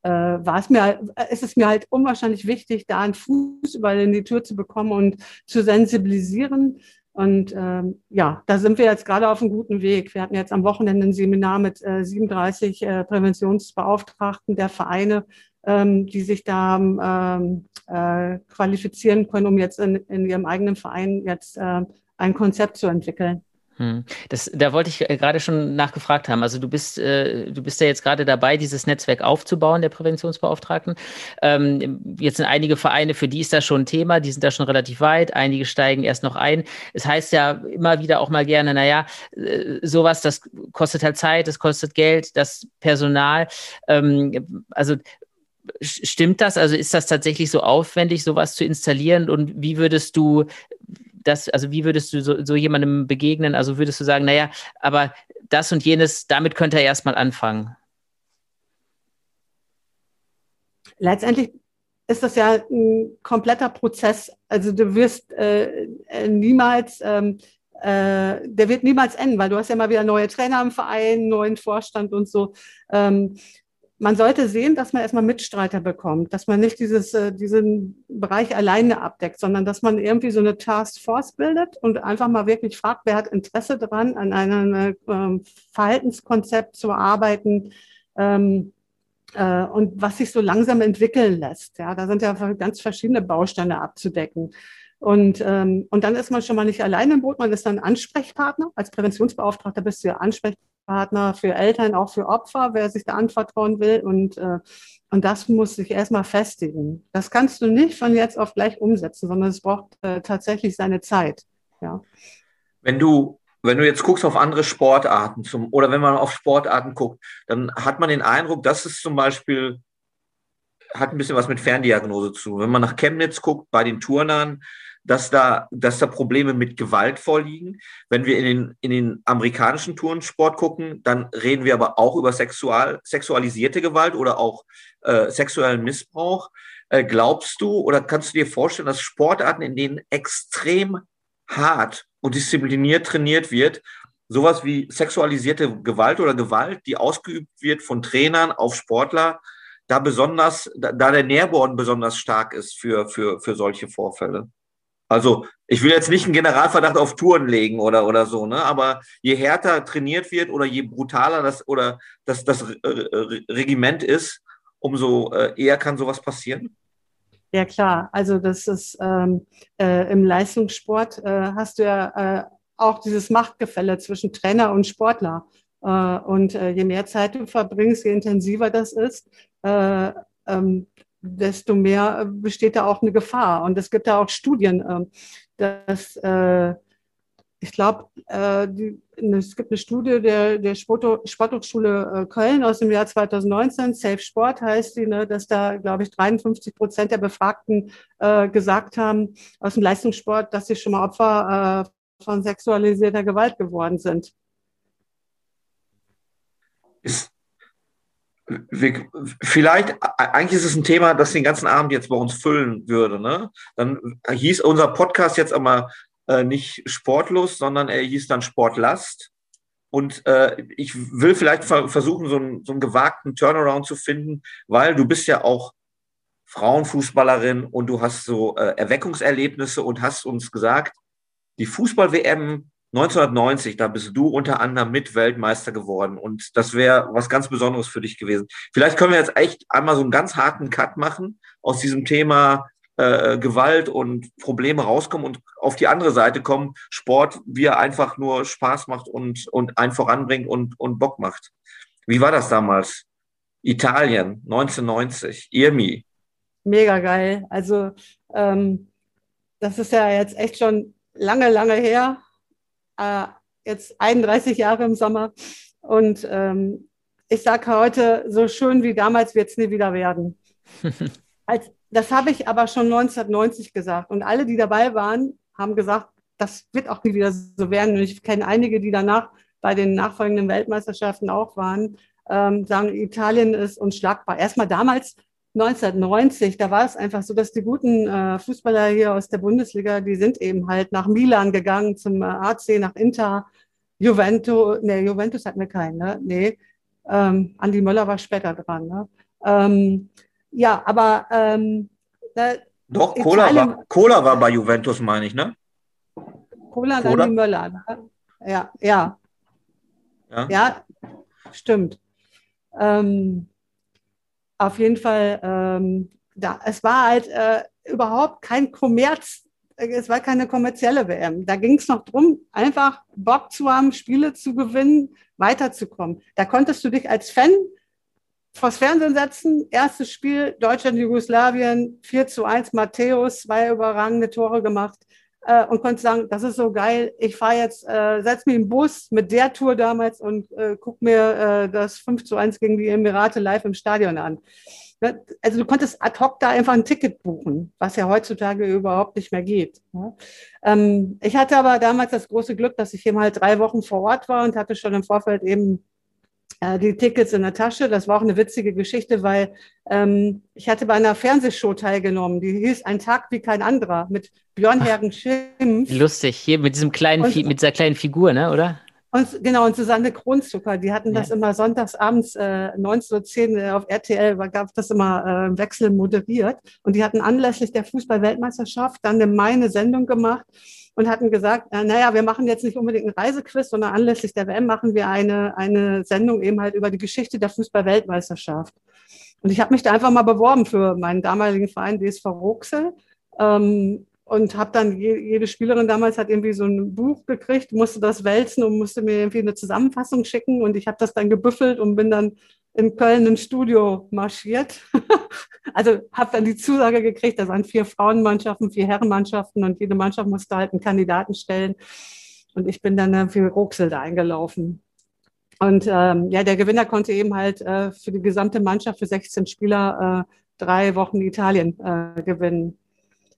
äh, war es mir, äh, ist es mir halt unwahrscheinlich wichtig, da einen Fuß überall in die Tür zu bekommen und zu sensibilisieren. Und ähm, ja, da sind wir jetzt gerade auf einem guten Weg. Wir hatten jetzt am Wochenende ein Seminar mit äh, 37 äh, Präventionsbeauftragten der Vereine, ähm, die sich da ähm, äh, qualifizieren können, um jetzt in, in ihrem eigenen Verein jetzt äh, ein Konzept zu entwickeln. Hm. Das, da wollte ich äh, gerade schon nachgefragt haben. Also du bist, äh, du bist ja jetzt gerade dabei, dieses Netzwerk aufzubauen, der Präventionsbeauftragten. Ähm, jetzt sind einige Vereine, für die ist das schon ein Thema, die sind da schon relativ weit, einige steigen erst noch ein. Es heißt ja immer wieder auch mal gerne, naja, äh, sowas, das kostet halt Zeit, das kostet Geld, das Personal. Ähm, also stimmt das? Also ist das tatsächlich so aufwendig, sowas zu installieren? Und wie würdest du das, also wie würdest du so, so jemandem begegnen? Also würdest du sagen, naja, aber das und jenes, damit könnte er erstmal anfangen? Letztendlich ist das ja ein kompletter Prozess. Also du wirst äh, niemals, ähm, äh, der wird niemals enden, weil du hast ja immer wieder neue Trainer im Verein, neuen Vorstand und so. Ähm, man sollte sehen, dass man erstmal Mitstreiter bekommt, dass man nicht dieses, äh, diesen Bereich alleine abdeckt, sondern dass man irgendwie so eine Task Force bildet und einfach mal wirklich fragt, wer hat Interesse daran, an einem äh, Verhaltenskonzept zu arbeiten ähm, äh, und was sich so langsam entwickeln lässt. Ja, da sind ja ganz verschiedene Bausteine abzudecken. Und, ähm, und dann ist man schon mal nicht alleine im Boot, man ist dann Ansprechpartner. Als Präventionsbeauftragter bist du ja Ansprechpartner für Eltern, auch für Opfer, wer sich da anvertrauen will. Und, äh, und das muss sich erstmal festigen. Das kannst du nicht von jetzt auf gleich umsetzen, sondern es braucht äh, tatsächlich seine Zeit. Ja. Wenn du wenn du jetzt guckst auf andere Sportarten zum, oder wenn man auf Sportarten guckt, dann hat man den Eindruck, dass es zum Beispiel hat ein bisschen was mit Ferndiagnose zu. Wenn man nach Chemnitz guckt, bei den Turnern, dass da, dass da Probleme mit Gewalt vorliegen. Wenn wir in den, in den amerikanischen Turnsport gucken, dann reden wir aber auch über sexual, sexualisierte Gewalt oder auch äh, sexuellen Missbrauch. Äh, glaubst du oder kannst du dir vorstellen, dass Sportarten, in denen extrem hart und diszipliniert trainiert wird, sowas wie sexualisierte Gewalt oder Gewalt, die ausgeübt wird von Trainern auf Sportler, da besonders, da, der Nährboden besonders stark ist für, für, für solche Vorfälle? Also ich will jetzt nicht einen Generalverdacht auf Touren legen oder, oder so, ne? aber je härter trainiert wird oder je brutaler das oder das, das Regiment ist, umso äh, eher kann sowas passieren. Ja klar, also das ist ähm, äh, im Leistungssport äh, hast du ja äh, auch dieses Machtgefälle zwischen Trainer und Sportler. Äh, und äh, je mehr Zeit du verbringst, je intensiver das ist, ähm, desto mehr äh, besteht da auch eine Gefahr. Und es gibt da auch Studien, ähm, dass äh, ich glaube, äh, es gibt eine Studie der, der Sporthochschule Köln aus dem Jahr 2019, Safe Sport heißt die, ne, dass da, glaube ich, 53 Prozent der Befragten gesagt haben aus dem Leistungssport, dass sie schon mal Opfer von sexualisierter Gewalt geworden sind. Ist, wir, vielleicht, eigentlich ist es ein Thema, das den ganzen Abend jetzt bei uns füllen würde. Ne? Dann hieß unser Podcast jetzt aber äh, nicht Sportlos, sondern er hieß dann Sportlast. Und äh, ich will vielleicht versuchen, so einen, so einen gewagten Turnaround zu finden, weil du bist ja auch Frauenfußballerin und du hast so äh, Erweckungserlebnisse und hast uns gesagt, die Fußball-WM 1990, da bist du unter anderem mit Weltmeister geworden und das wäre was ganz Besonderes für dich gewesen. Vielleicht können wir jetzt echt einmal so einen ganz harten Cut machen aus diesem Thema äh, Gewalt und Probleme rauskommen und auf die andere Seite kommen, Sport, wie er einfach nur Spaß macht und, und einen voranbringt und, und Bock macht. Wie war das damals? Italien, 1990, Irmi. Mega geil. Also ähm, das ist ja jetzt echt schon lange, lange her äh, jetzt 31 Jahre im Sommer. Und ähm, ich sage heute, so schön wie damals wird es nie wieder werden. Als, das habe ich aber schon 1990 gesagt. Und alle, die dabei waren, haben gesagt, das wird auch nie wieder so werden. Und ich kenne einige, die danach bei den nachfolgenden Weltmeisterschaften auch waren, ähm, sagen, Italien ist unschlagbar. Erstmal damals 1990, da war es einfach so, dass die guten äh, Fußballer hier aus der Bundesliga, die sind eben halt nach Milan gegangen, zum äh, AC, nach Inter, Juventus, nee, Juventus hatten wir keinen, ne? Nee, ähm, Andi Möller war später dran, ne? Ähm, ja, aber ähm, doch, Cola war, Cola war bei Juventus, meine ich, ne? Cola, Cola? Dani Möller. Ne? Ja, ja. Ja, ja stimmt. Ähm, auf jeden Fall, ähm, da, es war halt äh, überhaupt kein Kommerz, es war keine kommerzielle WM. Da ging es noch darum, einfach Bock zu haben, Spiele zu gewinnen, weiterzukommen. Da konntest du dich als Fan vors Fernsehen setzen. Erstes Spiel Deutschland-Jugoslawien, 4 zu 1, Matthäus, zwei überragende Tore gemacht äh, und konnte sagen, das ist so geil, ich fahre jetzt, äh, setze mich im Bus mit der Tour damals und äh, gucke mir äh, das 5 zu 1 gegen die Emirate live im Stadion an. Ne, also du konntest ad hoc da einfach ein Ticket buchen, was ja heutzutage überhaupt nicht mehr geht. Ne? Ähm, ich hatte aber damals das große Glück, dass ich hier mal drei Wochen vor Ort war und hatte schon im Vorfeld eben die Tickets in der Tasche. Das war auch eine witzige Geschichte, weil ähm, ich hatte bei einer Fernsehshow teilgenommen, die hieß Ein Tag wie kein anderer mit Björn Hergen Schimpf. Lustig, hier mit diesem kleinen, und, mit dieser kleinen Figur, ne, oder? Und genau, und Susanne Kronzucker, die hatten das immer sonntags abends äh, 19.10 Uhr auf RTL, gab das immer äh, Wechsel moderiert. Und die hatten anlässlich der Fußball-Weltmeisterschaft dann eine meine Sendung gemacht und hatten gesagt, äh, naja, wir machen jetzt nicht unbedingt einen Reisequiz, sondern anlässlich der WM machen wir eine, eine Sendung eben halt über die Geschichte der Fußball-Weltmeisterschaft. Und ich habe mich da einfach mal beworben für meinen damaligen Verein DSV Roxel. Ähm, und habe dann je, jede Spielerin damals hat irgendwie so ein Buch gekriegt, musste das wälzen und musste mir irgendwie eine Zusammenfassung schicken und ich habe das dann gebüffelt und bin dann in Köln ins Studio marschiert. also habe dann die Zusage gekriegt, da waren vier Frauenmannschaften, vier Herrenmannschaften und jede Mannschaft musste halt einen Kandidaten stellen. Und ich bin dann für Ruxel da eingelaufen. Und ähm, ja, der Gewinner konnte eben halt äh, für die gesamte Mannschaft, für 16 Spieler, äh, drei Wochen Italien äh, gewinnen.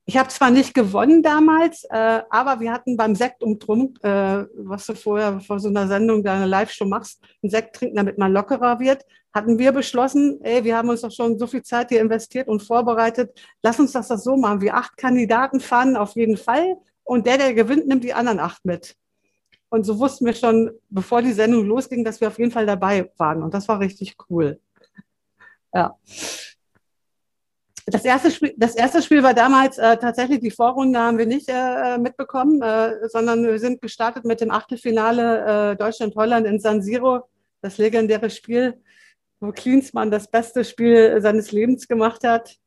Ich habe zwar nicht gewonnen damals, äh, aber wir hatten beim Sekt um Trunk, äh, was du vorher vor so einer Sendung, deine Live-Show machst, einen Sekt trinken, damit man lockerer wird, hatten wir beschlossen, ey, wir haben uns doch schon so viel Zeit hier investiert und vorbereitet, lass uns das, das so machen. Wir acht Kandidaten fahren auf jeden Fall und der, der gewinnt, nimmt die anderen acht mit. Und so wussten wir schon, bevor die Sendung losging, dass wir auf jeden Fall dabei waren. Und das war richtig cool. Ja. Das erste, Spiel, das erste Spiel war damals äh, tatsächlich, die Vorrunde haben wir nicht äh, mitbekommen, äh, sondern wir sind gestartet mit dem Achtelfinale äh, Deutschland-Holland in San Siro, das legendäre Spiel, wo Klinsmann das beste Spiel seines Lebens gemacht hat.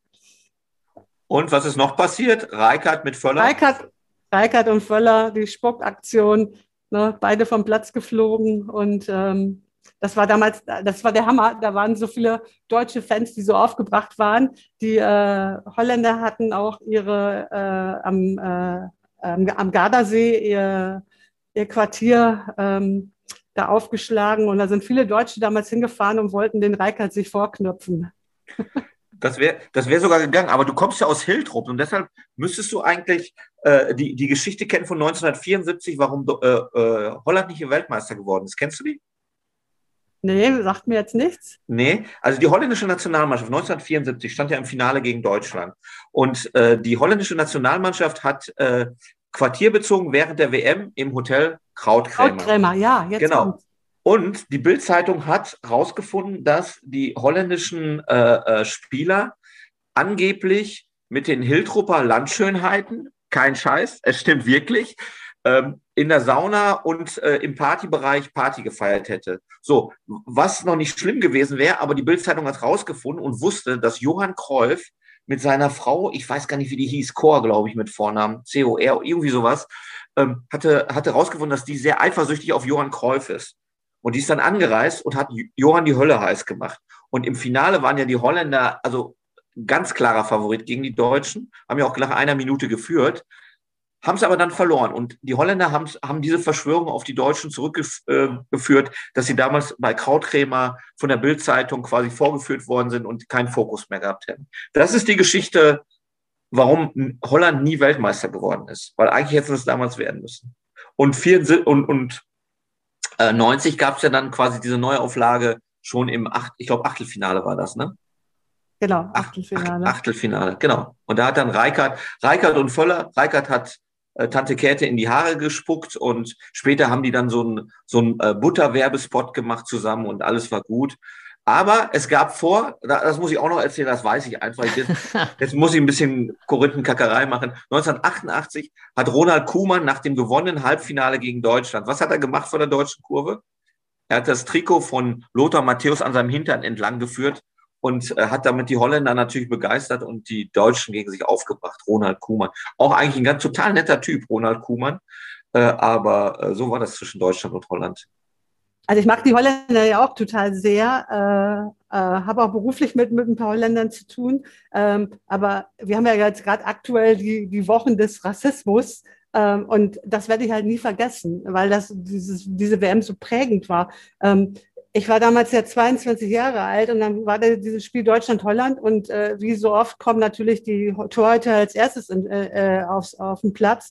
Und was ist noch passiert? Reikert mit Völler? Reikert, Reikert und Völler, die Spuckaktion, ne, beide vom Platz geflogen und ähm, das war damals, das war der Hammer. Da waren so viele deutsche Fans, die so aufgebracht waren. Die äh, Holländer hatten auch ihre äh, am, äh, am Gardasee ihr, ihr Quartier ähm, da aufgeschlagen und da sind viele Deutsche damals hingefahren und wollten den Reikert sich vorknöpfen. Das wäre das wär sogar gegangen, aber du kommst ja aus Hiltrup und deshalb müsstest du eigentlich äh, die, die Geschichte kennen von 1974, warum äh, äh, Holland nicht Weltmeister geworden ist. Kennst du die? Nee, sagt mir jetzt nichts. Nee, also die holländische Nationalmannschaft 1974 stand ja im Finale gegen Deutschland. Und äh, die holländische Nationalmannschaft hat äh, Quartier bezogen während der WM im Hotel Krautkrämer. Krautkrämer, ja, jetzt Genau. Kommt's. Und die Bildzeitung hat herausgefunden, dass die holländischen äh, äh, Spieler angeblich mit den Hiltrupper Landschönheiten, kein Scheiß, es stimmt wirklich, in der Sauna und äh, im Partybereich Party gefeiert hätte. So, was noch nicht schlimm gewesen wäre, aber die Bildzeitung hat rausgefunden und wusste, dass Johann Kreuf mit seiner Frau, ich weiß gar nicht, wie die hieß, Chor, glaube ich, mit Vornamen, C-O-R, irgendwie sowas, ähm, hatte, hatte rausgefunden, dass die sehr eifersüchtig auf Johann Kreuf ist. Und die ist dann angereist und hat Johann die Hölle heiß gemacht. Und im Finale waren ja die Holländer, also ganz klarer Favorit gegen die Deutschen, haben ja auch nach einer Minute geführt haben es aber dann verloren. Und die Holländer haben, haben diese Verschwörung auf die Deutschen zurückgeführt, dass sie damals bei Krautkrämer von der Bildzeitung quasi vorgeführt worden sind und keinen Fokus mehr gehabt hätten. Das ist die Geschichte, warum Holland nie Weltmeister geworden ist, weil eigentlich hätten es damals werden müssen. Und, vier, und, und äh, 90 gab es ja dann quasi diese Neuauflage schon im Acht, ich glaube Achtelfinale war das, ne? Genau, Achtelfinale. Achtelfinale, genau. Und da hat dann Reikert, Reikert und Völler, Reikert hat äh, Tante Käthe in die Haare gespuckt und später haben die dann so einen so einen, äh, Butterwerbespot gemacht zusammen und alles war gut. Aber es gab vor, das muss ich auch noch erzählen, das weiß ich einfach. Jetzt, jetzt muss ich ein bisschen Korinthenkackerei machen. 1988 hat Ronald Kuhmann nach dem gewonnenen Halbfinale gegen Deutschland, was hat er gemacht vor der deutschen Kurve? Er hat das Trikot von Lothar Matthäus an seinem Hintern entlang geführt und äh, hat damit die Holländer natürlich begeistert und die Deutschen gegen sich aufgebracht. Ronald Kuhmann. Auch eigentlich ein ganz total netter Typ, Ronald Kuhmann. Äh, aber äh, so war das zwischen Deutschland und Holland. Also ich mag die Holländer ja auch total sehr, äh, äh, habe auch beruflich mit, mit ein paar Holländern zu tun. Ähm, aber wir haben ja jetzt gerade aktuell die, die Wochen des Rassismus. Ähm, und das werde ich halt nie vergessen, weil das dieses, diese WM so prägend war. Ähm, ich war damals ja 22 Jahre alt und dann war da dieses Spiel Deutschland-Holland und äh, wie so oft kommen natürlich die Torhüter als erstes in, äh, äh aufs, auf den Platz.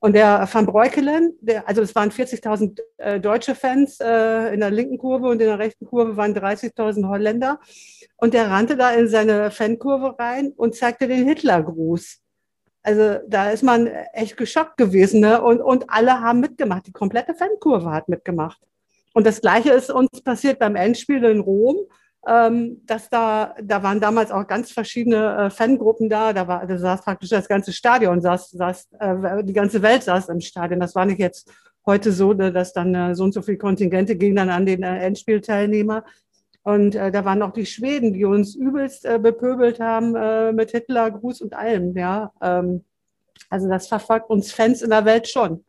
Und der Van Breukelen, der, also es waren 40.000 äh, deutsche Fans äh, in der linken Kurve und in der rechten Kurve waren 30.000 Holländer. Und der rannte da in seine Fankurve rein und zeigte den Hitlergruß. Also da ist man echt geschockt gewesen. Ne? Und, und alle haben mitgemacht. Die komplette Fankurve hat mitgemacht. Und das Gleiche ist uns passiert beim Endspiel in Rom ähm, dass da, da waren damals auch ganz verschiedene äh, Fangruppen da. Da, war, da saß praktisch das ganze Stadion, saß, saß, äh, die ganze Welt saß im Stadion. Das war nicht jetzt heute so, ne, dass dann äh, so und so viele Kontingente gingen dann an den äh, Endspielteilnehmer. Und äh, da waren auch die Schweden, die uns übelst äh, bepöbelt haben mit Hitler, Gruß und allem. Ja, ähm, also das verfolgt uns Fans in der Welt schon.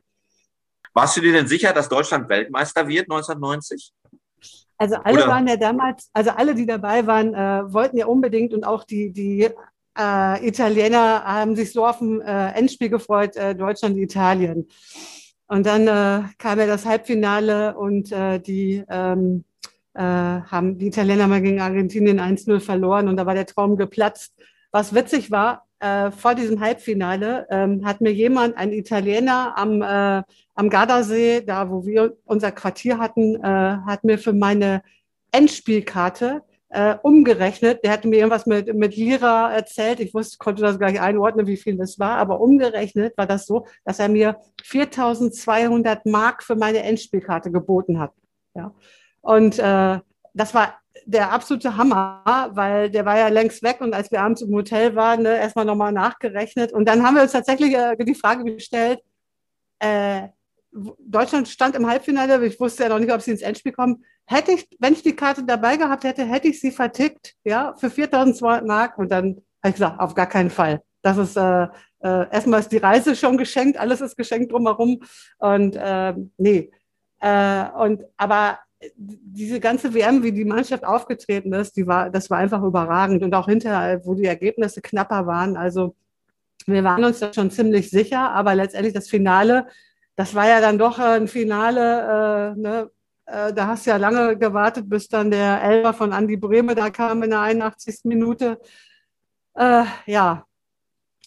Warst du dir denn sicher, dass Deutschland Weltmeister wird 1990? Also alle Oder? waren ja damals, also alle, die dabei waren, äh, wollten ja unbedingt und auch die, die äh, Italiener haben sich so auf ein äh, Endspiel gefreut, äh, Deutschland, Italien. Und dann äh, kam ja das Halbfinale und äh, die ähm, äh, haben die Italiener mal gegen Argentinien 1-0 verloren und da war der Traum geplatzt. Was witzig war, äh, vor diesem Halbfinale ähm, hat mir jemand, ein Italiener am, äh, am Gardasee, da wo wir unser Quartier hatten, äh, hat mir für meine Endspielkarte äh, umgerechnet. Der hatte mir irgendwas mit, mit Lira erzählt. Ich wusste, konnte das gleich einordnen, wie viel das war. Aber umgerechnet war das so, dass er mir 4200 Mark für meine Endspielkarte geboten hat. Ja. Und äh, das war der absolute Hammer, weil der war ja längst weg und als wir abends im Hotel waren, ne, erstmal nochmal nachgerechnet. Und dann haben wir uns tatsächlich äh, die Frage gestellt, äh, Deutschland stand im Halbfinale, ich wusste ja noch nicht, ob sie ins Endspiel kommen. Hätte ich, wenn ich die Karte dabei gehabt hätte, hätte ich sie vertickt, ja, für 4200 Mark. Und dann habe ich gesagt, auf gar keinen Fall. Das ist, äh, äh, erstmal ist die Reise schon geschenkt, alles ist geschenkt drumherum. Und äh, nee. Äh, und aber diese ganze WM, wie die Mannschaft aufgetreten ist, die war, das war einfach überragend. Und auch hinterher, wo die Ergebnisse knapper waren. Also wir waren uns da schon ziemlich sicher, aber letztendlich das Finale, das war ja dann doch ein Finale, äh, ne? äh, da hast du ja lange gewartet, bis dann der Elber von Andi Brehme da kam in der 81. Minute. Äh, ja,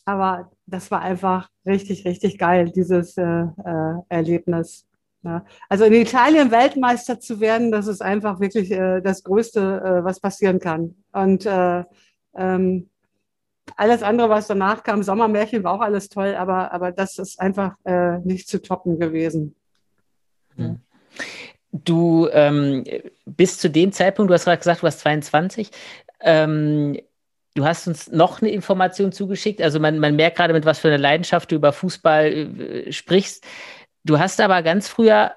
aber das war einfach richtig, richtig geil, dieses äh, äh, Erlebnis. Ja. Also in Italien Weltmeister zu werden, das ist einfach wirklich äh, das Größte, äh, was passieren kann. Und äh, ähm, alles andere, was danach kam, Sommermärchen war auch alles toll, aber, aber das ist einfach äh, nicht zu toppen gewesen. Hm. Du ähm, bis zu dem Zeitpunkt, du hast gerade gesagt, du warst 22, ähm, Du hast uns noch eine Information zugeschickt. Also man, man merkt gerade, mit was für einer Leidenschaft du über Fußball äh, sprichst. Du hast aber ganz früher,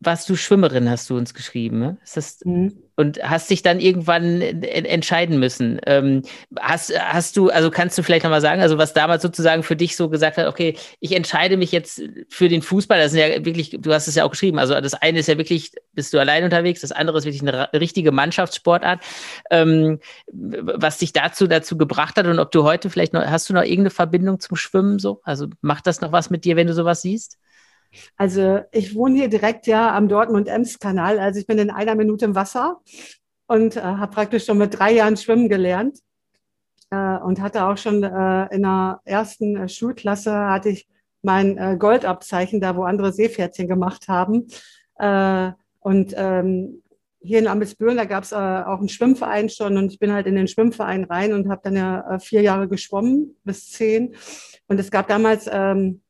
warst du Schwimmerin, hast du uns geschrieben. Ne? Das, mhm. Und hast dich dann irgendwann entscheiden müssen. Ähm, hast, hast du, also kannst du vielleicht nochmal sagen, also was damals sozusagen für dich so gesagt hat, okay, ich entscheide mich jetzt für den Fußball, das ist ja wirklich, du hast es ja auch geschrieben, also das eine ist ja wirklich, bist du allein unterwegs, das andere ist wirklich eine richtige Mannschaftssportart. Ähm, was dich dazu, dazu gebracht hat und ob du heute vielleicht noch, hast du noch irgendeine Verbindung zum Schwimmen so? Also macht das noch was mit dir, wenn du sowas siehst? Also ich wohne hier direkt ja am Dortmund-Ems-Kanal. Also ich bin in einer Minute im Wasser und äh, habe praktisch schon mit drei Jahren schwimmen gelernt äh, und hatte auch schon äh, in der ersten äh, Schulklasse hatte ich mein äh, Goldabzeichen da, wo andere Seepferdchen gemacht haben. Äh, und ähm, hier in Ambelsbüren, da gab es auch einen Schwimmverein schon und ich bin halt in den Schwimmverein rein und habe dann ja vier Jahre geschwommen bis zehn. Und es gab damals ähm, äh,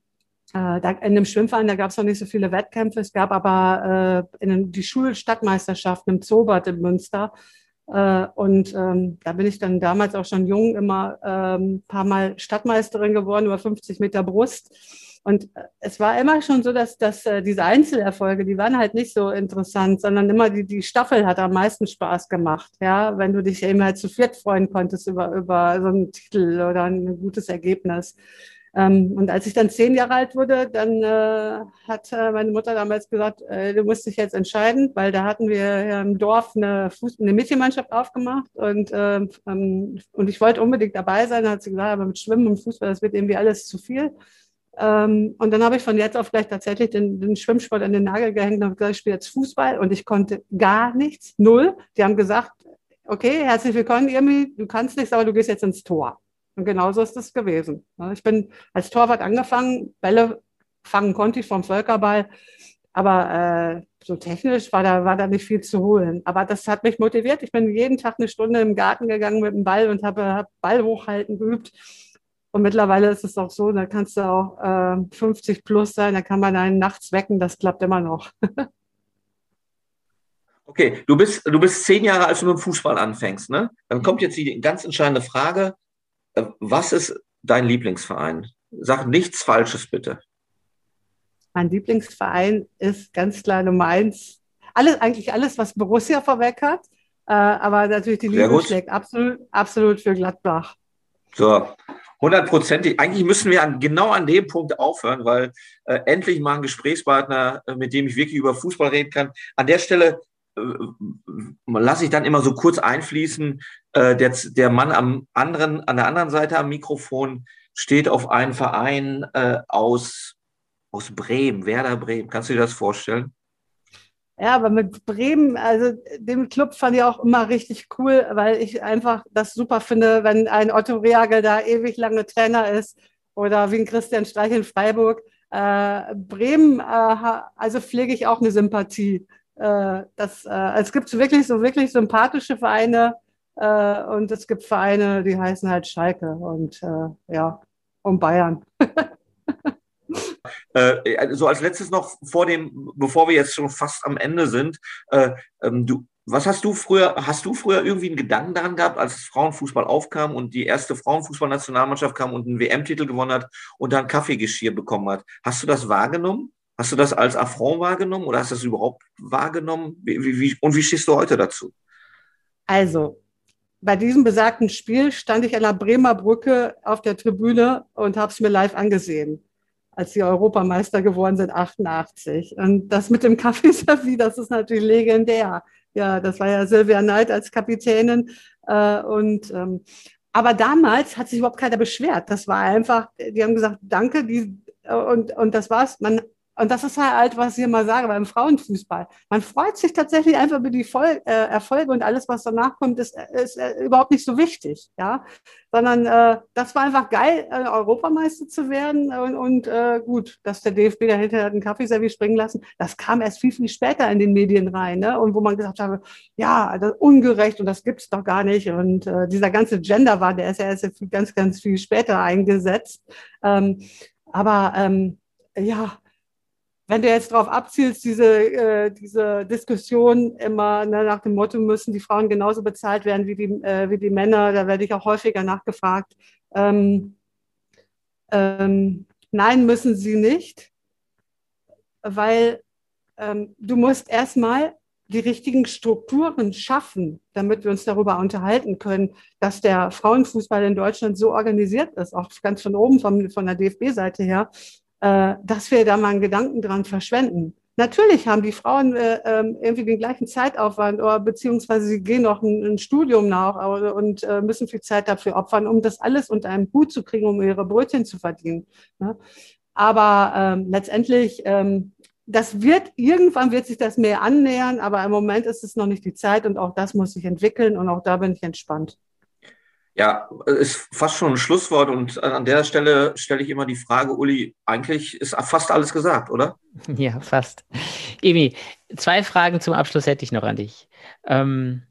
da, in dem Schwimmverein, da gab es noch nicht so viele Wettkämpfe. Es gab aber äh, in die Schulstadtmeisterschaften im Zoobad in Münster. Äh, und ähm, da bin ich dann damals auch schon jung immer ein ähm, paar Mal Stadtmeisterin geworden, über 50 Meter Brust. Und äh, es war immer schon so, dass, dass äh, diese Einzelerfolge, die waren halt nicht so interessant, sondern immer die, die Staffel hat am meisten Spaß gemacht. Ja, wenn du dich eben halt zu viert freuen konntest über, über so einen Titel oder ein gutes Ergebnis. Ähm, und als ich dann zehn Jahre alt wurde, dann äh, hat äh, meine Mutter damals gesagt, äh, du musst dich jetzt entscheiden, weil da hatten wir im Dorf eine, Fuß eine Mädchenmannschaft aufgemacht und, ähm, ähm, und ich wollte unbedingt dabei sein. Da hat sie gesagt, aber mit Schwimmen und Fußball, das wird irgendwie alles zu viel. Ähm, und dann habe ich von jetzt auf gleich tatsächlich den, den Schwimmsport an den Nagel gehängt und habe gesagt, ich spiele jetzt Fußball und ich konnte gar nichts, null. Die haben gesagt, okay, herzlich willkommen, Irmi, du kannst nichts, aber du gehst jetzt ins Tor. Und genauso ist es gewesen. Ich bin als Torwart angefangen, Bälle fangen konnte ich vom Völkerball, aber äh, so technisch war da, war da nicht viel zu holen. Aber das hat mich motiviert. Ich bin jeden Tag eine Stunde im Garten gegangen mit dem Ball und habe hab Ball hochhalten geübt. Und mittlerweile ist es auch so, da kannst du auch äh, 50 plus sein, da kann man einen nachts wecken, das klappt immer noch. okay, du bist, du bist zehn Jahre, als du mit dem Fußball anfängst, ne? Dann kommt jetzt die ganz entscheidende Frage, was ist dein Lieblingsverein? Sag nichts Falsches bitte. Mein Lieblingsverein ist ganz klar Nummer eins. Alles, eigentlich alles, was Borussia vorweg hat. Äh, aber natürlich die Liebe schlägt absolut, absolut für Gladbach. So, hundertprozentig. Eigentlich müssen wir an, genau an dem Punkt aufhören, weil äh, endlich mal ein Gesprächspartner, äh, mit dem ich wirklich über Fußball reden kann. An der Stelle äh, lasse ich dann immer so kurz einfließen. Äh, der, der Mann am anderen, an der anderen Seite am Mikrofon steht auf einen Verein äh, aus, aus Bremen, Werder Bremen. Kannst du dir das vorstellen? Ja, aber mit Bremen, also dem Club fand ich auch immer richtig cool, weil ich einfach das super finde, wenn ein Otto Reagel da ewig lange Trainer ist oder wie ein Christian Streich in Freiburg. Äh, Bremen, äh, also pflege ich auch eine Sympathie. Äh, das, äh, es gibt wirklich so wirklich sympathische Vereine äh, und es gibt Vereine, die heißen halt Schalke und ja, und Bayern. So als letztes noch vor dem, bevor wir jetzt schon fast am Ende sind, äh, ähm, du, was hast du früher, hast du früher irgendwie einen Gedanken daran gehabt, als Frauenfußball aufkam und die erste Frauenfußballnationalmannschaft kam und einen WM-Titel gewonnen hat und dann Kaffeegeschirr bekommen hat? Hast du das wahrgenommen? Hast du das als Affront wahrgenommen oder hast du das überhaupt wahrgenommen? Wie, wie, und wie stehst du heute dazu? Also, bei diesem besagten Spiel stand ich an der Bremer Brücke auf der Tribüne und habe es mir live angesehen als sie Europameister geworden sind, 88. Und das mit dem Kaffeeservie, das ist natürlich legendär. Ja, das war ja Sylvia Knight als Kapitänin. Äh, und ähm, aber damals hat sich überhaupt keiner beschwert. Das war einfach, die haben gesagt, danke, die, und, und das war's. Man und das ist halt, was ich immer sage beim Frauenfußball. Man freut sich tatsächlich einfach über die Voll äh, Erfolge und alles, was danach kommt, ist, ist äh, überhaupt nicht so wichtig, ja. Sondern äh, das war einfach geil, äh, Europameister zu werden und, und äh, gut, dass der DFB dahinter hat einen Kaffeeservice springen lassen. Das kam erst viel, viel später in den Medien rein, ne? Und wo man gesagt hat, ja, das ist ungerecht und das gibt's doch gar nicht. Und äh, dieser ganze Gender war, der ist ja erst ganz, ganz viel später eingesetzt. Ähm, aber ähm, ja, wenn du jetzt darauf abzielst, diese, äh, diese Diskussion immer ne, nach dem Motto, müssen die Frauen genauso bezahlt werden wie die, äh, wie die Männer, da werde ich auch häufiger nachgefragt. Ähm, ähm, nein, müssen sie nicht, weil ähm, du musst erstmal die richtigen Strukturen schaffen, damit wir uns darüber unterhalten können, dass der Frauenfußball in Deutschland so organisiert ist, auch ganz von oben von, von der DFB-Seite her, dass wir da mal einen Gedanken dran verschwenden. Natürlich haben die Frauen äh, ähm, irgendwie den gleichen Zeitaufwand oder beziehungsweise sie gehen noch ein, ein Studium nach und äh, müssen viel Zeit dafür opfern, um das alles unter einem Hut zu kriegen, um ihre Brötchen zu verdienen. Ne? Aber ähm, letztendlich, ähm, das wird, irgendwann wird sich das mehr annähern, aber im Moment ist es noch nicht die Zeit und auch das muss sich entwickeln und auch da bin ich entspannt. Ja, ist fast schon ein Schlusswort und an der Stelle stelle ich immer die Frage, Uli, eigentlich ist fast alles gesagt, oder? Ja, fast. Emi, zwei Fragen zum Abschluss hätte ich noch an dich. Ähm,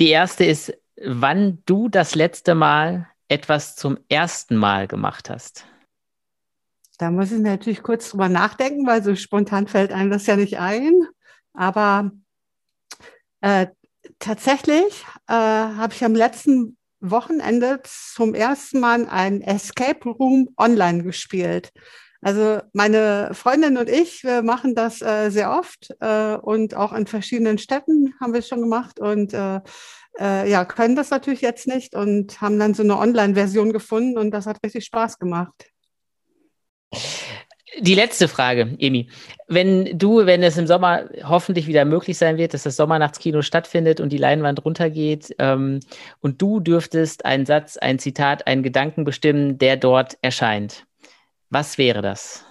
die erste ist, wann du das letzte Mal etwas zum ersten Mal gemacht hast. Da muss ich natürlich kurz drüber nachdenken, weil so spontan fällt einem das ja nicht ein. Aber äh, tatsächlich äh, habe ich am letzten Wochenende zum ersten Mal ein Escape Room online gespielt. Also meine Freundin und ich, wir machen das äh, sehr oft äh, und auch in verschiedenen Städten haben wir es schon gemacht und äh, äh, ja, können das natürlich jetzt nicht und haben dann so eine Online-Version gefunden und das hat richtig Spaß gemacht. Die letzte Frage, Emi. Wenn du, wenn es im Sommer hoffentlich wieder möglich sein wird, dass das Sommernachtskino stattfindet und die Leinwand runtergeht ähm, und du dürftest einen Satz, ein Zitat, einen Gedanken bestimmen, der dort erscheint, was wäre das?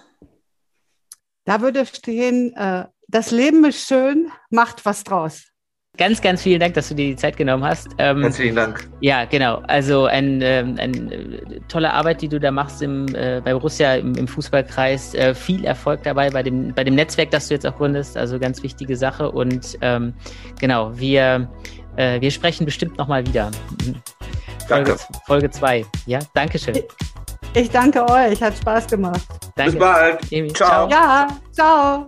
Da würde stehen, äh, das Leben ist schön, macht was draus. Ganz, ganz vielen Dank, dass du dir die Zeit genommen hast. Ähm, Herzlichen Dank. Ja, genau. Also ein, ähm, ein, äh, tolle Arbeit, die du da machst im, äh, bei Borussia im, im Fußballkreis. Äh, viel Erfolg dabei bei dem, bei dem Netzwerk, das du jetzt auch gründest. Also ganz wichtige Sache. Und ähm, genau, wir, äh, wir sprechen bestimmt nochmal wieder. Danke. Folge 2. Ja, Dankeschön. Ich danke euch, hat Spaß gemacht. Danke. Bis bald. Ciao. Ja, ciao.